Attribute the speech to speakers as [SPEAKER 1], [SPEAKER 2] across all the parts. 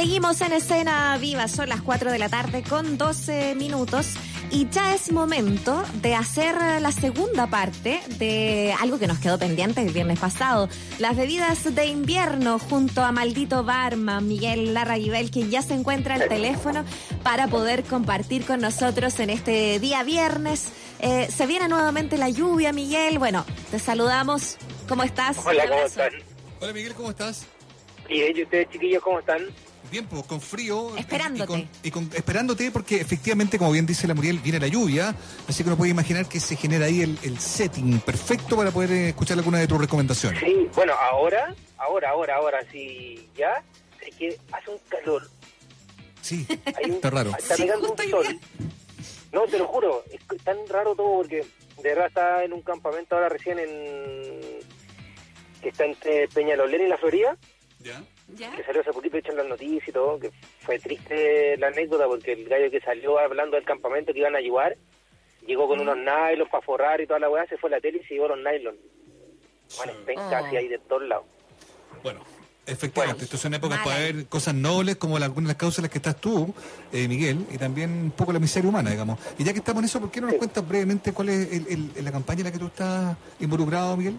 [SPEAKER 1] Seguimos en escena viva, son las 4 de la tarde con 12 minutos y ya es momento de hacer la segunda parte de algo que nos quedó pendiente el viernes pasado, las bebidas de invierno junto a Maldito Barma, Miguel Larraguibel, que ya se encuentra al teléfono para poder compartir con nosotros en este día viernes. Eh, se viene nuevamente la lluvia, Miguel. Bueno, te saludamos. ¿Cómo estás?
[SPEAKER 2] Hola, ¿cómo están?
[SPEAKER 3] Hola Miguel, ¿cómo estás?
[SPEAKER 2] Bien, ¿y ustedes chiquillos cómo están?
[SPEAKER 3] Bien, pues con frío.
[SPEAKER 1] Esperándote.
[SPEAKER 3] Y con, y con- esperándote porque efectivamente, como bien dice la Muriel, viene la lluvia, así que uno puede imaginar que se genera ahí el, el setting perfecto para poder eh, escuchar alguna de tus recomendaciones.
[SPEAKER 2] Sí, bueno, ahora, ahora, ahora, ahora, sí, ya, es que hace un calor.
[SPEAKER 3] Sí,
[SPEAKER 2] Hay un,
[SPEAKER 3] está raro.
[SPEAKER 2] Está
[SPEAKER 1] Sí,
[SPEAKER 2] pegando un sol. No, te lo juro, es tan raro todo porque de verdad está en un campamento ahora recién en... que está entre Peñalolén y La Florida,
[SPEAKER 3] ¿Ya?
[SPEAKER 1] ¿Ya?
[SPEAKER 2] que salió hace poquito echan las noticias y todo, que fue triste la anécdota porque el gallo que salió hablando del campamento que iban a ayudar, llegó con unos nylons para forrar y toda la weá, se fue a la tele y se llevó los nylons. Bueno,
[SPEAKER 1] Oh.
[SPEAKER 2] casi ahí de todos lados.
[SPEAKER 3] Bueno, efectivamente,
[SPEAKER 2] Bueno.
[SPEAKER 3] estas son épocas para ver cosas nobles como la- algunas de las causas en las que estás tú, eh, Miguel, y también un poco la miseria humana, digamos. Y ya que estamos en eso, ¿por qué no nos
[SPEAKER 2] Sí.
[SPEAKER 3] cuentas brevemente cuál es el- el- la campaña en la que tú estás involucrado, Miguel?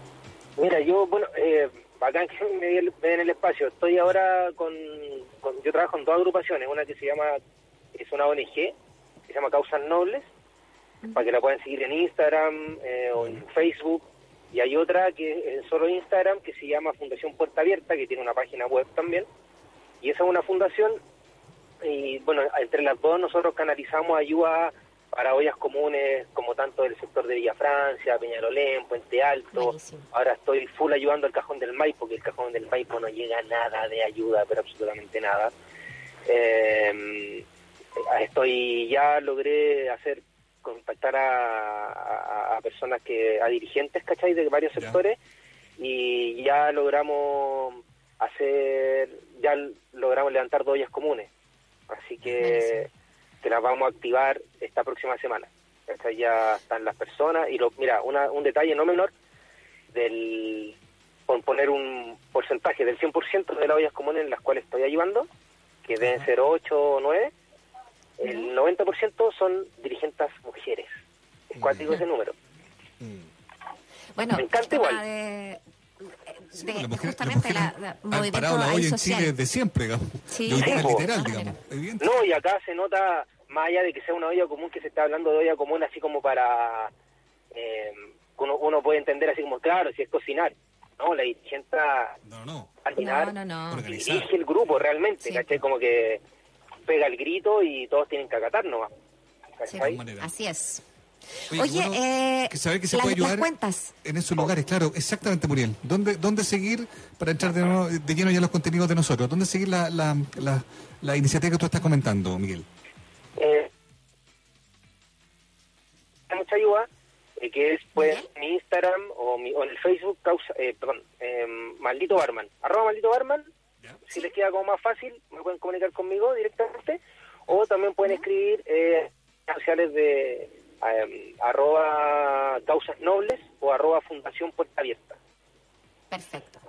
[SPEAKER 2] Mira, yo, bueno, eh, bacán que me den el espacio. Estoy ahora con, con- yo trabajo en dos agrupaciones, una que se llama, es una ONG, que se llama Causas Nobles, para que la puedan seguir en Instagram eh, o en Facebook, y hay otra que es solo Instagram, que se llama Fundación Puerta Abierta, que tiene una página web también, y esa es una fundación, y bueno, entre las dos nosotros canalizamos ayuda para ollas comunes, como tanto del sector de Villa Francia, Peñalolén, Puente Alto.
[SPEAKER 1] Buenísimo.
[SPEAKER 2] Ahora estoy full ayudando al cajón del Maipo, que el cajón del Maipo no llega nada de ayuda, pero absolutamente nada. Eh, estoy ya logré hacer contactar a, a- a personas que a dirigentes, ¿cachai? De varios
[SPEAKER 3] Ya.
[SPEAKER 2] sectores y ya logramos hacer, ya logramos levantar dos ollas comunes. Así que,
[SPEAKER 1] Buenísimo.
[SPEAKER 2] Que las vamos a activar esta próxima semana. ¿cachai? Ya están las personas y lo, mira, una, un detalle no menor del por poner un porcentaje del 100% de las ollas comunes en las cuales estoy ayudando, que deben ser 8 o 9, el 90% son dirigentes mujeres. Es cuático ese número.
[SPEAKER 1] Bueno,
[SPEAKER 2] Me encanta igual.
[SPEAKER 1] de, de-
[SPEAKER 3] mujeres-
[SPEAKER 1] justamente la, la
[SPEAKER 3] han
[SPEAKER 1] movimiento
[SPEAKER 3] parado la olla en. Chile desde siempre, digamos.
[SPEAKER 1] Sí.
[SPEAKER 3] De
[SPEAKER 2] Sí, po.
[SPEAKER 3] literal, digamos. Evidente.
[SPEAKER 2] No, y acá se nota, más allá de que sea una olla común, que se está hablando de olla común así como para... eh, uno, uno puede entender así como, claro, si es cocinar. No, la dirigente
[SPEAKER 3] No, no.
[SPEAKER 2] al final
[SPEAKER 1] No, no, no.
[SPEAKER 3] Organizar.
[SPEAKER 2] dirige el grupo realmente,
[SPEAKER 1] Sí.
[SPEAKER 2] ¿cachai? Como que pega el grito y todos tienen que acatar nomás.
[SPEAKER 1] Así es.
[SPEAKER 3] Oye,
[SPEAKER 1] Oye,
[SPEAKER 3] qué bueno
[SPEAKER 1] eh,
[SPEAKER 3] que saber que se
[SPEAKER 1] las-
[SPEAKER 3] puede
[SPEAKER 1] las
[SPEAKER 3] ayudar
[SPEAKER 1] cuentas.
[SPEAKER 3] en esos lugares, claro, exactamente, Muriel. ¿Dónde, dónde seguir para entrar de, nuevo- de lleno ya los contenidos de nosotros? ¿Dónde seguir la, la, la, la iniciativa que tú estás comentando, Miguel?
[SPEAKER 2] Eh, mucha ayuda, eh, que es pues mi Instagram o, mi, o en el Facebook, causa, eh, perdón, eh, maldito barman, arroba maldito barman, si les queda como más fácil, me pueden comunicar conmigo directamente, o también pueden escribir eh, sociales de eh, arroba causas nobles o arroba fundación puerta abierta.
[SPEAKER 1] Perfecto.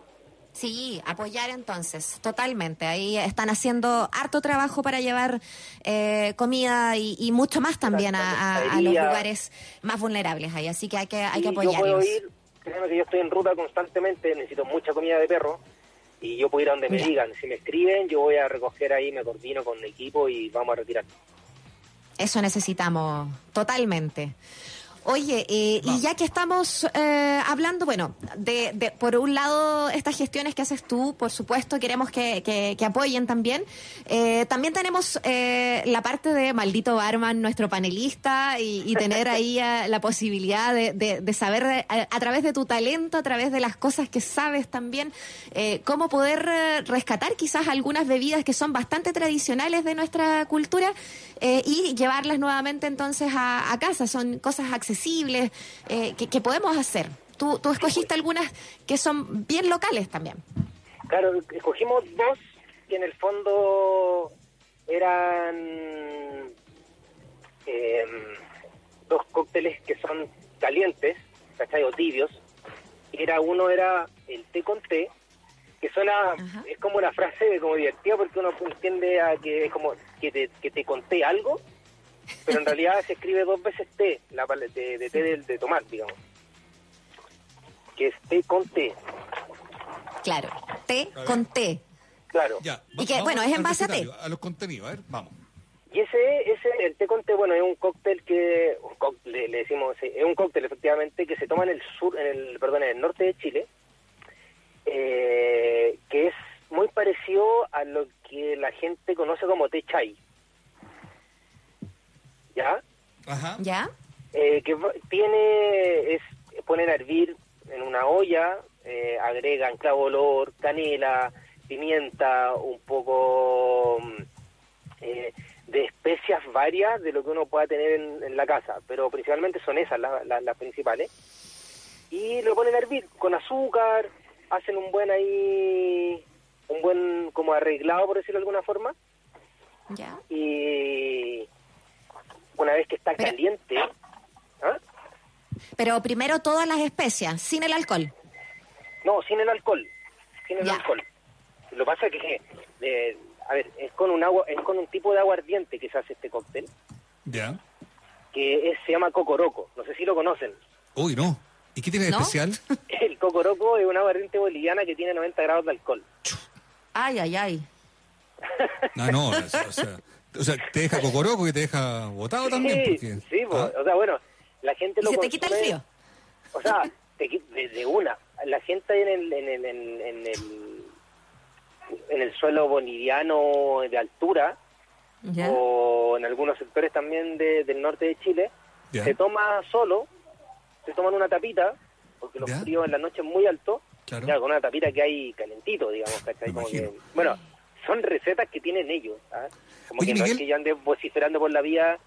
[SPEAKER 1] Sí, apoyar entonces, totalmente. Ahí están haciendo harto trabajo para llevar eh, comida y, y mucho más también a, a- a los lugares más vulnerables ahí. Así que hay que, hay que
[SPEAKER 2] Y yo puedo
[SPEAKER 1] apoyarlos.
[SPEAKER 2] ir, créeme que yo estoy en ruta constantemente, necesito mucha comida de perro y yo puedo ir a donde me
[SPEAKER 1] Ya.
[SPEAKER 2] digan. Si me escriben, yo voy a recoger ahí, me coordino con el equipo y vamos a retirar.
[SPEAKER 1] Eso necesitamos totalmente. Oye, eh, y ya que estamos eh, hablando, bueno, de, de- por un lado estas gestiones que haces tú, por supuesto, queremos que, que- que apoyen también. Eh, también tenemos eh, la parte de maldito barman, nuestro panelista, y, y tener ahí eh, la posibilidad de, de- de saber a, a través de tu talento, a través de las cosas que sabes también, cómo poder rescatar quizás algunas bebidas que son bastante tradicionales de nuestra cultura y llevarlas nuevamente entonces a, a casa. Son cosas accesibles eh, que, que podemos hacer. Tú, tú escogiste algunas que son bien locales también.
[SPEAKER 2] Claro, escogimos dos que en el fondo eran eh, dos cócteles que son calientes, ¿cachai? O tibios. Era, uno era el té con té, que suena,
[SPEAKER 1] Ajá.
[SPEAKER 2] es como una frase como divertida porque uno entiende a que es como que te, que te conté algo, pero en realidad se escribe dos veces T, la de, de té de, de tomar, digamos. Que es té con té,
[SPEAKER 1] Claro. Té con té.
[SPEAKER 2] claro.
[SPEAKER 3] Ya.
[SPEAKER 1] Y que, bueno, es en base a té.
[SPEAKER 3] A los contenidos, a ver, vamos.
[SPEAKER 2] Y ese, ese, el té con té, bueno, es un cóctel que, un cóctel, le, decimos, es un cóctel efectivamente que se toma en el sur, en el, perdón, en el norte de Chile, eh, que es muy parecido a lo que la gente conoce como té chai. ¿Ya?
[SPEAKER 3] Ajá.
[SPEAKER 1] ¿Ya?
[SPEAKER 2] Eh, que tiene, es ponen a hervir en una olla, eh, agregan clavo olor, canela, pimienta, un poco mm, eh, de especias varias de lo que uno pueda tener en, en la casa, pero principalmente son esas la- la- las principales. Y lo ponen a hervir con azúcar, hacen un buen ahí, un buen como arreglado, por decirlo de alguna forma,
[SPEAKER 1] ¿Ya?
[SPEAKER 2] y una vez que está
[SPEAKER 1] Pero-
[SPEAKER 2] caliente, ¿ah?
[SPEAKER 1] Pero primero todas las especias, sin el alcohol.
[SPEAKER 2] No, sin el alcohol. Sin el
[SPEAKER 1] Ya.
[SPEAKER 2] alcohol. Lo que pasa es que, eh, a ver, es con un agua, es con un tipo de aguardiente que se hace este cóctel,
[SPEAKER 3] Ya.
[SPEAKER 2] que es- se llama cocoroco. No sé si lo conocen.
[SPEAKER 3] Uy, no. ¿Y qué tiene de
[SPEAKER 1] ¿No?
[SPEAKER 3] especial?
[SPEAKER 2] El cocoroco es una aguardiente boliviana que tiene 90 grados de alcohol.
[SPEAKER 1] Ay, ay, ay.
[SPEAKER 3] Ah, no, o sea, o sea, te deja cocoroco que te deja botado también.
[SPEAKER 2] sí,
[SPEAKER 3] Porque,
[SPEAKER 2] sí.
[SPEAKER 3] ¿Ah?
[SPEAKER 2] o sea, bueno, la gente
[SPEAKER 1] ¿Y
[SPEAKER 2] lo
[SPEAKER 1] se te quita el frío?
[SPEAKER 2] O sea, te de, de una. La gente en el, en el, en, en el, en el suelo boliviano de altura,
[SPEAKER 1] ¿Ya?
[SPEAKER 2] o en algunos sectores también de- del norte de Chile,
[SPEAKER 3] Ya.
[SPEAKER 2] se toma solo, se toman una tapita, porque los
[SPEAKER 3] Ya.
[SPEAKER 2] fríos en la noche es muy alto,
[SPEAKER 3] Claro.
[SPEAKER 2] ya, con una tapita que hay calentito, digamos, ¿cachai?
[SPEAKER 3] Me
[SPEAKER 2] Como que- bueno, son recetas que tienen ellos, ¿ah? Como
[SPEAKER 3] Oye,
[SPEAKER 2] que no
[SPEAKER 3] Miguel.
[SPEAKER 2] es que yo ande vociferando por la vía,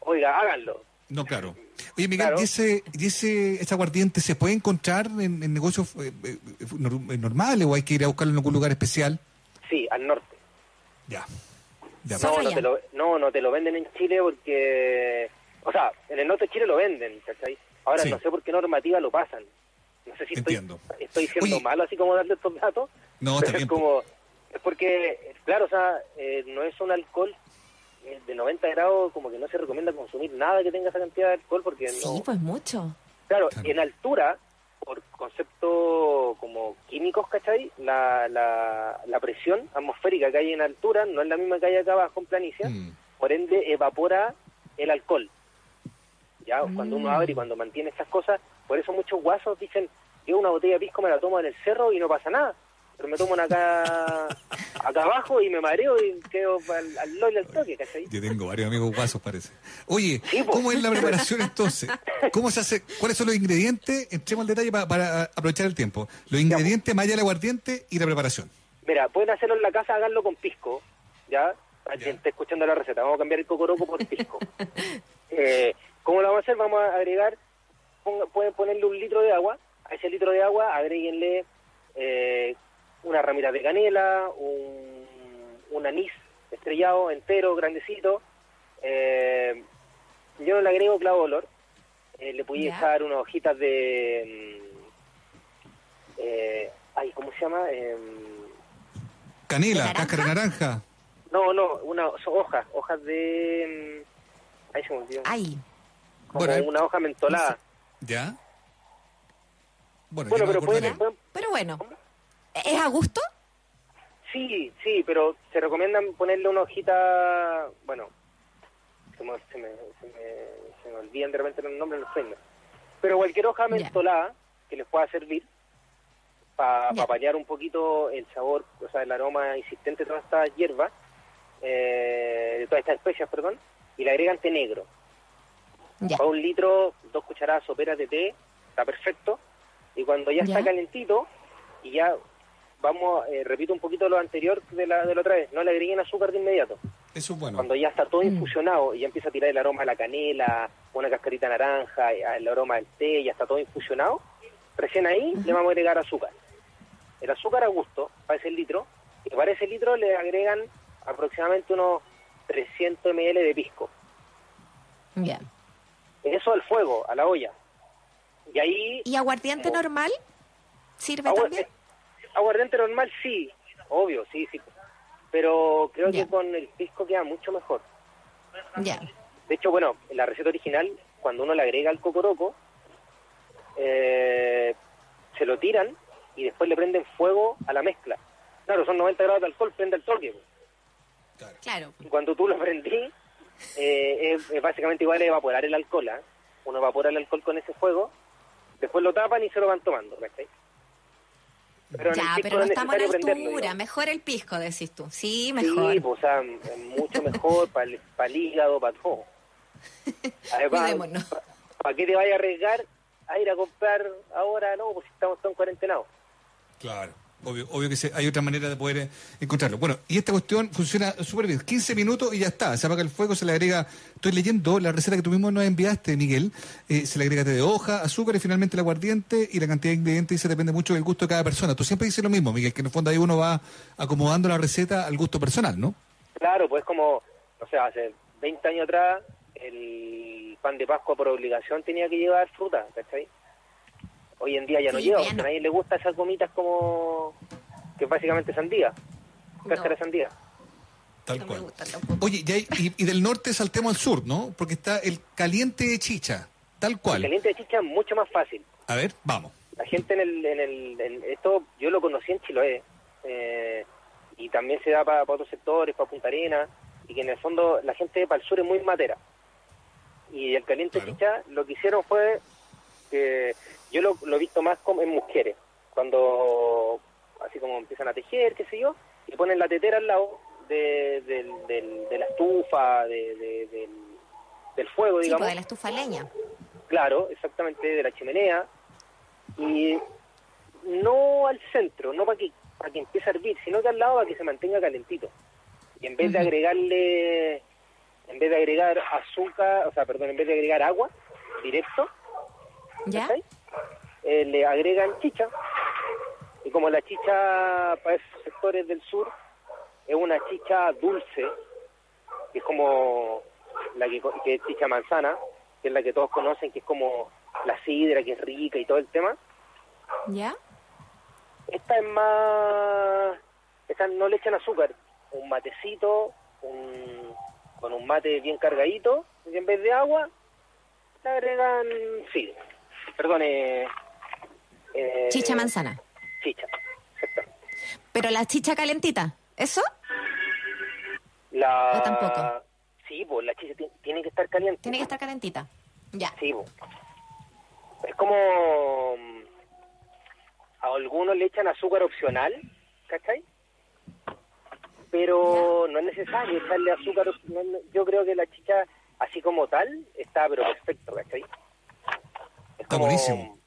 [SPEAKER 2] oiga, háganlo.
[SPEAKER 3] No, claro. Oye, Miguel,
[SPEAKER 2] Claro.
[SPEAKER 3] ¿y ese, y ese, ese aguardiente se puede encontrar en, en negocios eh, eh, eh, nor- normales o hay que ir a buscarlo en algún lugar especial?
[SPEAKER 2] Sí, al norte.
[SPEAKER 3] Ya.
[SPEAKER 2] No, no te, lo, no, no te lo venden en Chile porque... O sea, en el norte de Chile lo venden, ¿cachai? Ahora
[SPEAKER 3] Sí.
[SPEAKER 2] no sé por qué normativa lo pasan. No sé si estoy,
[SPEAKER 3] Entiendo.
[SPEAKER 2] estoy siendo
[SPEAKER 3] Oye.
[SPEAKER 2] malo así como darle estos datos.
[SPEAKER 3] No, está
[SPEAKER 2] pero
[SPEAKER 3] bien,
[SPEAKER 2] es como... Es porque, claro, o sea, eh, no es un alcohol eh, de 90 grados, como que no se recomienda consumir nada que tenga esa cantidad de alcohol porque
[SPEAKER 1] Sí,
[SPEAKER 2] no...
[SPEAKER 1] pues mucho.
[SPEAKER 2] Claro,
[SPEAKER 3] Claro.
[SPEAKER 2] en altura, por concepto como químicos, ¿cachai? La, la, la presión atmosférica que hay en altura no es la misma que hay acá abajo en planicie,
[SPEAKER 3] Mm.
[SPEAKER 2] por ende evapora el alcohol. Ya, cuando uno
[SPEAKER 1] Mm.
[SPEAKER 2] abre y cuando mantiene estas cosas, por eso muchos guasos dicen, yo una botella de pisco me la tomo en el cerro y no pasa nada. Pero me tomo una acá, acá abajo y me mareo y quedo al, al lol al toque, ¿cachai?
[SPEAKER 3] Yo tengo varios amigos guasos, parece. Oye,
[SPEAKER 2] Sí.
[SPEAKER 3] ¿cómo es la preparación entonces? ¿Cómo se hace? ¿Cuáles son los ingredientes? Entremos al detalle pa- para, aprovechar el tiempo. Los ingredientes, más allá del aguardiente y la preparación.
[SPEAKER 2] Mira, pueden hacerlo en la casa, háganlo con pisco, ¿ya? Para
[SPEAKER 3] Ya.
[SPEAKER 2] quien esté escuchando la receta, vamos a cambiar el cocoroco por pisco. eh, ¿Cómo lo vamos a hacer? Vamos a agregar, ponga- pueden ponerle un litro de agua, a ese litro de agua agréguenle eh, una ramita de canela, un, un anís estrellado entero, grandecito. Eh, yo no le agrego clavo de olor, eh, le pude
[SPEAKER 1] Ya.
[SPEAKER 2] echar unas hojitas de... mm, eh, ay, ¿cómo se llama? Em,
[SPEAKER 3] Canela, cáscara de naranja.
[SPEAKER 2] No, no, una, son hojas, hojas de... mm, Ahí se me olvidó.
[SPEAKER 1] Ay,
[SPEAKER 2] Como
[SPEAKER 3] Bueno,
[SPEAKER 2] una hoja mentolada.
[SPEAKER 3] ¿Ya? Bueno,
[SPEAKER 2] Bueno,
[SPEAKER 3] yo me
[SPEAKER 2] pero pueden,
[SPEAKER 3] acordaré.
[SPEAKER 2] pueden-
[SPEAKER 1] pero bueno. ¿Es a gusto?
[SPEAKER 2] Sí, sí, pero se recomiendan ponerle una hojita... Bueno, se me, se me, se me, olvidan de repente los nombres, los sueños. Pero cualquier hoja mentolada que les pueda servir para apañar un poquito el sabor, o sea, el aroma insistente de todas estas hierbas, eh, de todas estas especias, perdón, y le agregan té negro.
[SPEAKER 1] Ya.
[SPEAKER 2] Para un litro, dos cucharadas soperas de té, está perfecto. Y cuando ya,
[SPEAKER 1] Ya.
[SPEAKER 2] está calentito, y ya vamos, eh, repito un poquito lo anterior de la, de la otra vez, no le agreguen azúcar de inmediato.
[SPEAKER 3] Eso es bueno.
[SPEAKER 2] Cuando ya está todo
[SPEAKER 1] Mm.
[SPEAKER 2] infusionado y ya empieza a tirar el aroma a la canela, una cascarita naranja, y el aroma del té, ya está todo infusionado, recién ahí le vamos a agregar azúcar. El azúcar a gusto, para ese litro, y para ese litro le agregan aproximadamente unos 300 ml de pisco.
[SPEAKER 1] Ya.
[SPEAKER 2] Eso al fuego, a la olla. Y ahí
[SPEAKER 1] ¿Y aguardiente normal? ¿Sirve
[SPEAKER 2] agua-
[SPEAKER 1] también?
[SPEAKER 2] Eh, aguardiente normal sí, obvio, sí, sí. Pero creo que con el pisco queda mucho mejor.
[SPEAKER 1] Ya.
[SPEAKER 2] De hecho, bueno, en la receta original, cuando uno le agrega el cocoroco, eh, se lo tiran y después le prenden fuego a la mezcla. Claro, son 90 grados de alcohol, prende el toque. pues.
[SPEAKER 1] Claro.
[SPEAKER 2] Y cuando tú lo prendí, eh, es, es básicamente igual a evaporar el alcohol. ¿ah? Uno evapora el alcohol con ese fuego, después lo tapan y se lo van tomando. ¿cachai? Pero
[SPEAKER 1] Ya, pero no
[SPEAKER 2] es
[SPEAKER 1] estamos en altura. Mejor el pisco, decís tú. Sí, mejor.
[SPEAKER 2] Sí, pues, o sea, mucho mejor para el, para el hígado, para todo.
[SPEAKER 1] Cuidémonos.
[SPEAKER 2] ¿Para qué te vayas a arriesgar a ir a comprar ahora? No, pues si estamos todos en cuarentenados.
[SPEAKER 3] Claro. Obvio, obvio que se- hay otra manera de poder eh, encontrarlo. Bueno, y esta cuestión funciona súper bien. 15 minutos y ya está. Se apaga el fuego, se le agrega. Estoy leyendo la receta que tú mismo nos enviaste, Miguel. Eh, se le agrega té de hoja, azúcar y finalmente el aguardiente. Y la cantidad de ingredientes dice depende mucho del gusto de cada persona. Tú siempre dices lo mismo, Miguel, que en el fondo ahí uno va acomodando la receta al gusto personal, ¿no?
[SPEAKER 2] Claro, pues como, o sea, hace 20 años atrás el pan de Pascua por obligación tenía que llevar fruta, ¿cachai? Hoy en día ya no
[SPEAKER 1] Sí,
[SPEAKER 2] lleva,
[SPEAKER 1] ya
[SPEAKER 2] porque
[SPEAKER 1] no.
[SPEAKER 2] a nadie le gusta esas gomitas como que es básicamente sandía, cáscara de
[SPEAKER 1] No.
[SPEAKER 2] sandía.
[SPEAKER 3] Tal
[SPEAKER 1] No
[SPEAKER 3] cual. Oye, y, hay- y- y del norte saltemos al sur, ¿no? Porque está el caliente de chicha, tal
[SPEAKER 2] El
[SPEAKER 3] cual.
[SPEAKER 2] caliente de chicha es mucho más fácil.
[SPEAKER 3] A ver, vamos.
[SPEAKER 2] La gente en el, en el, en esto yo lo conocí en Chiloé eh, y también se da para otros sectores, para Punta Arena y que en el fondo la gente para el sur es muy matera. Y el caliente
[SPEAKER 3] Claro.
[SPEAKER 2] chicha lo que hicieron fue que yo lo, lo he visto más como en mujeres, cuando así como empiezan a tejer, qué sé yo, y ponen la tetera al lado de, del- de la estufa, de, de- del, fuego,
[SPEAKER 1] Sí,
[SPEAKER 2] digamos.
[SPEAKER 1] pues de la estufa leña.
[SPEAKER 2] Claro, exactamente, de la chimenea. Y no al centro, no para que, para que empiece a hervir, sino que al lado para que se mantenga calentito. Y en vez de agregarle, en vez de agregar azúcar, o sea, perdón, en vez de agregar agua directo,
[SPEAKER 1] ¿Ya?
[SPEAKER 2] Eh, le agregan chicha. Y como la chicha para esos sectores del sur es una chicha dulce, que es como la que, que es chicha manzana, que es la que todos conocen, que es como la sidra, que es rica y todo el tema.
[SPEAKER 1] ¿Ya?
[SPEAKER 2] Esta es más... Esta no le echan azúcar, un matecito, un, con un mate bien cargadito, y en vez de agua, le agregan sí, perdón, eh, eh,
[SPEAKER 1] Chicha manzana.
[SPEAKER 2] Chicha, exacto.
[SPEAKER 1] Pero la chicha calentita, ¿eso?
[SPEAKER 2] La...
[SPEAKER 1] ¿O tampoco?
[SPEAKER 2] Sí, pues la chicha ti- tiene que estar caliente.
[SPEAKER 1] Tiene que estar calentita. Ya.
[SPEAKER 2] Sí, po. es como mm, a algunos le echan azúcar opcional, ¿cachai? Pero no es necesario echarle azúcar. no- yo creo que la chicha, así como tal, está pero perfecto, ¿cachai? Es
[SPEAKER 3] Está buenísimo.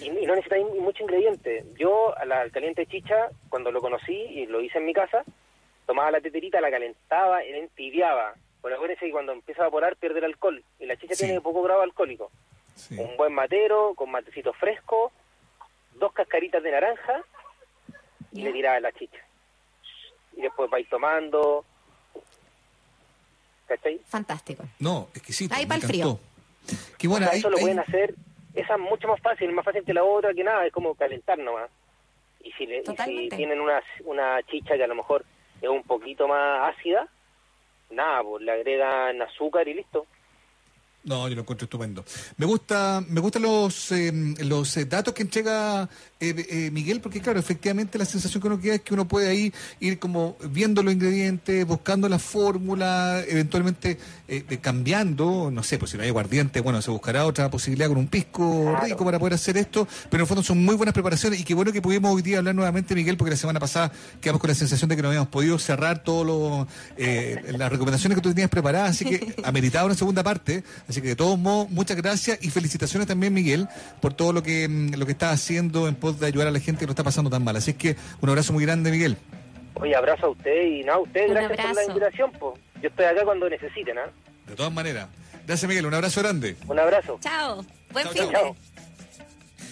[SPEAKER 2] Y, y no necesita mucho ingrediente. Yo a la al caliente chicha, cuando lo conocí y lo hice en mi casa, tomaba la teterita, la calentaba y la entibiaba. Pero acuérdense que cuando empieza a evaporar pierde el alcohol. Y la chicha
[SPEAKER 3] Sí.
[SPEAKER 2] tiene poco grado alcohólico.
[SPEAKER 3] Sí.
[SPEAKER 2] Un buen matero, con matecito fresco, dos cascaritas de naranja y le tiraba la chicha. Y después vais tomando. ¿Cachai?
[SPEAKER 1] Fantástico.
[SPEAKER 3] No, exquisito.
[SPEAKER 1] Ahí
[SPEAKER 3] me
[SPEAKER 1] pa'l frío.
[SPEAKER 3] Qué bueno,
[SPEAKER 2] O sea,
[SPEAKER 3] ahí-
[SPEAKER 2] eso lo
[SPEAKER 3] ahí-
[SPEAKER 2] pueden hacer. Esa es mucho más fácil, más fácil que la otra, que nada, es como calentar nomás. Y si, le, y si tienen una, una chicha que a lo mejor es un poquito más ácida, nada, pues le agregan azúcar y listo.
[SPEAKER 3] No, yo lo encuentro estupendo. Me gusta, me gustan los eh, los eh, datos que entrega eh, eh, Miguel, porque claro, efectivamente la sensación que uno queda es que uno puede ahí ir como viendo los ingredientes, buscando la fórmula, eventualmente eh, eh, cambiando, no sé, pues si no hay aguardiente, bueno, se buscará otra posibilidad con un pisco
[SPEAKER 2] Claro.
[SPEAKER 3] rico para poder hacer esto, pero en el fondo son muy buenas preparaciones y qué bueno que pudimos hoy día hablar nuevamente, Miguel, porque la semana pasada quedamos con la sensación de que no habíamos podido cerrar todas las recomendaciones que tú tenías preparadas, así que ameritaba una segunda parte, así que de todos modos, muchas gracias y felicitaciones también, Miguel, por todo lo que, mm, lo que estás haciendo en de ayudar a la gente que lo está pasando tan mal. Así que un abrazo muy grande, Miguel.
[SPEAKER 2] Oye, abrazo a usted y nada, a usted,
[SPEAKER 1] Un
[SPEAKER 2] gracias por la invitación, pues. Yo estoy acá cuando necesiten, ¿ah?
[SPEAKER 3] De todas maneras. Gracias, Miguel. Un abrazo grande.
[SPEAKER 2] Un abrazo.
[SPEAKER 1] Chao. Buen
[SPEAKER 3] Chao,
[SPEAKER 1] fin
[SPEAKER 3] chao.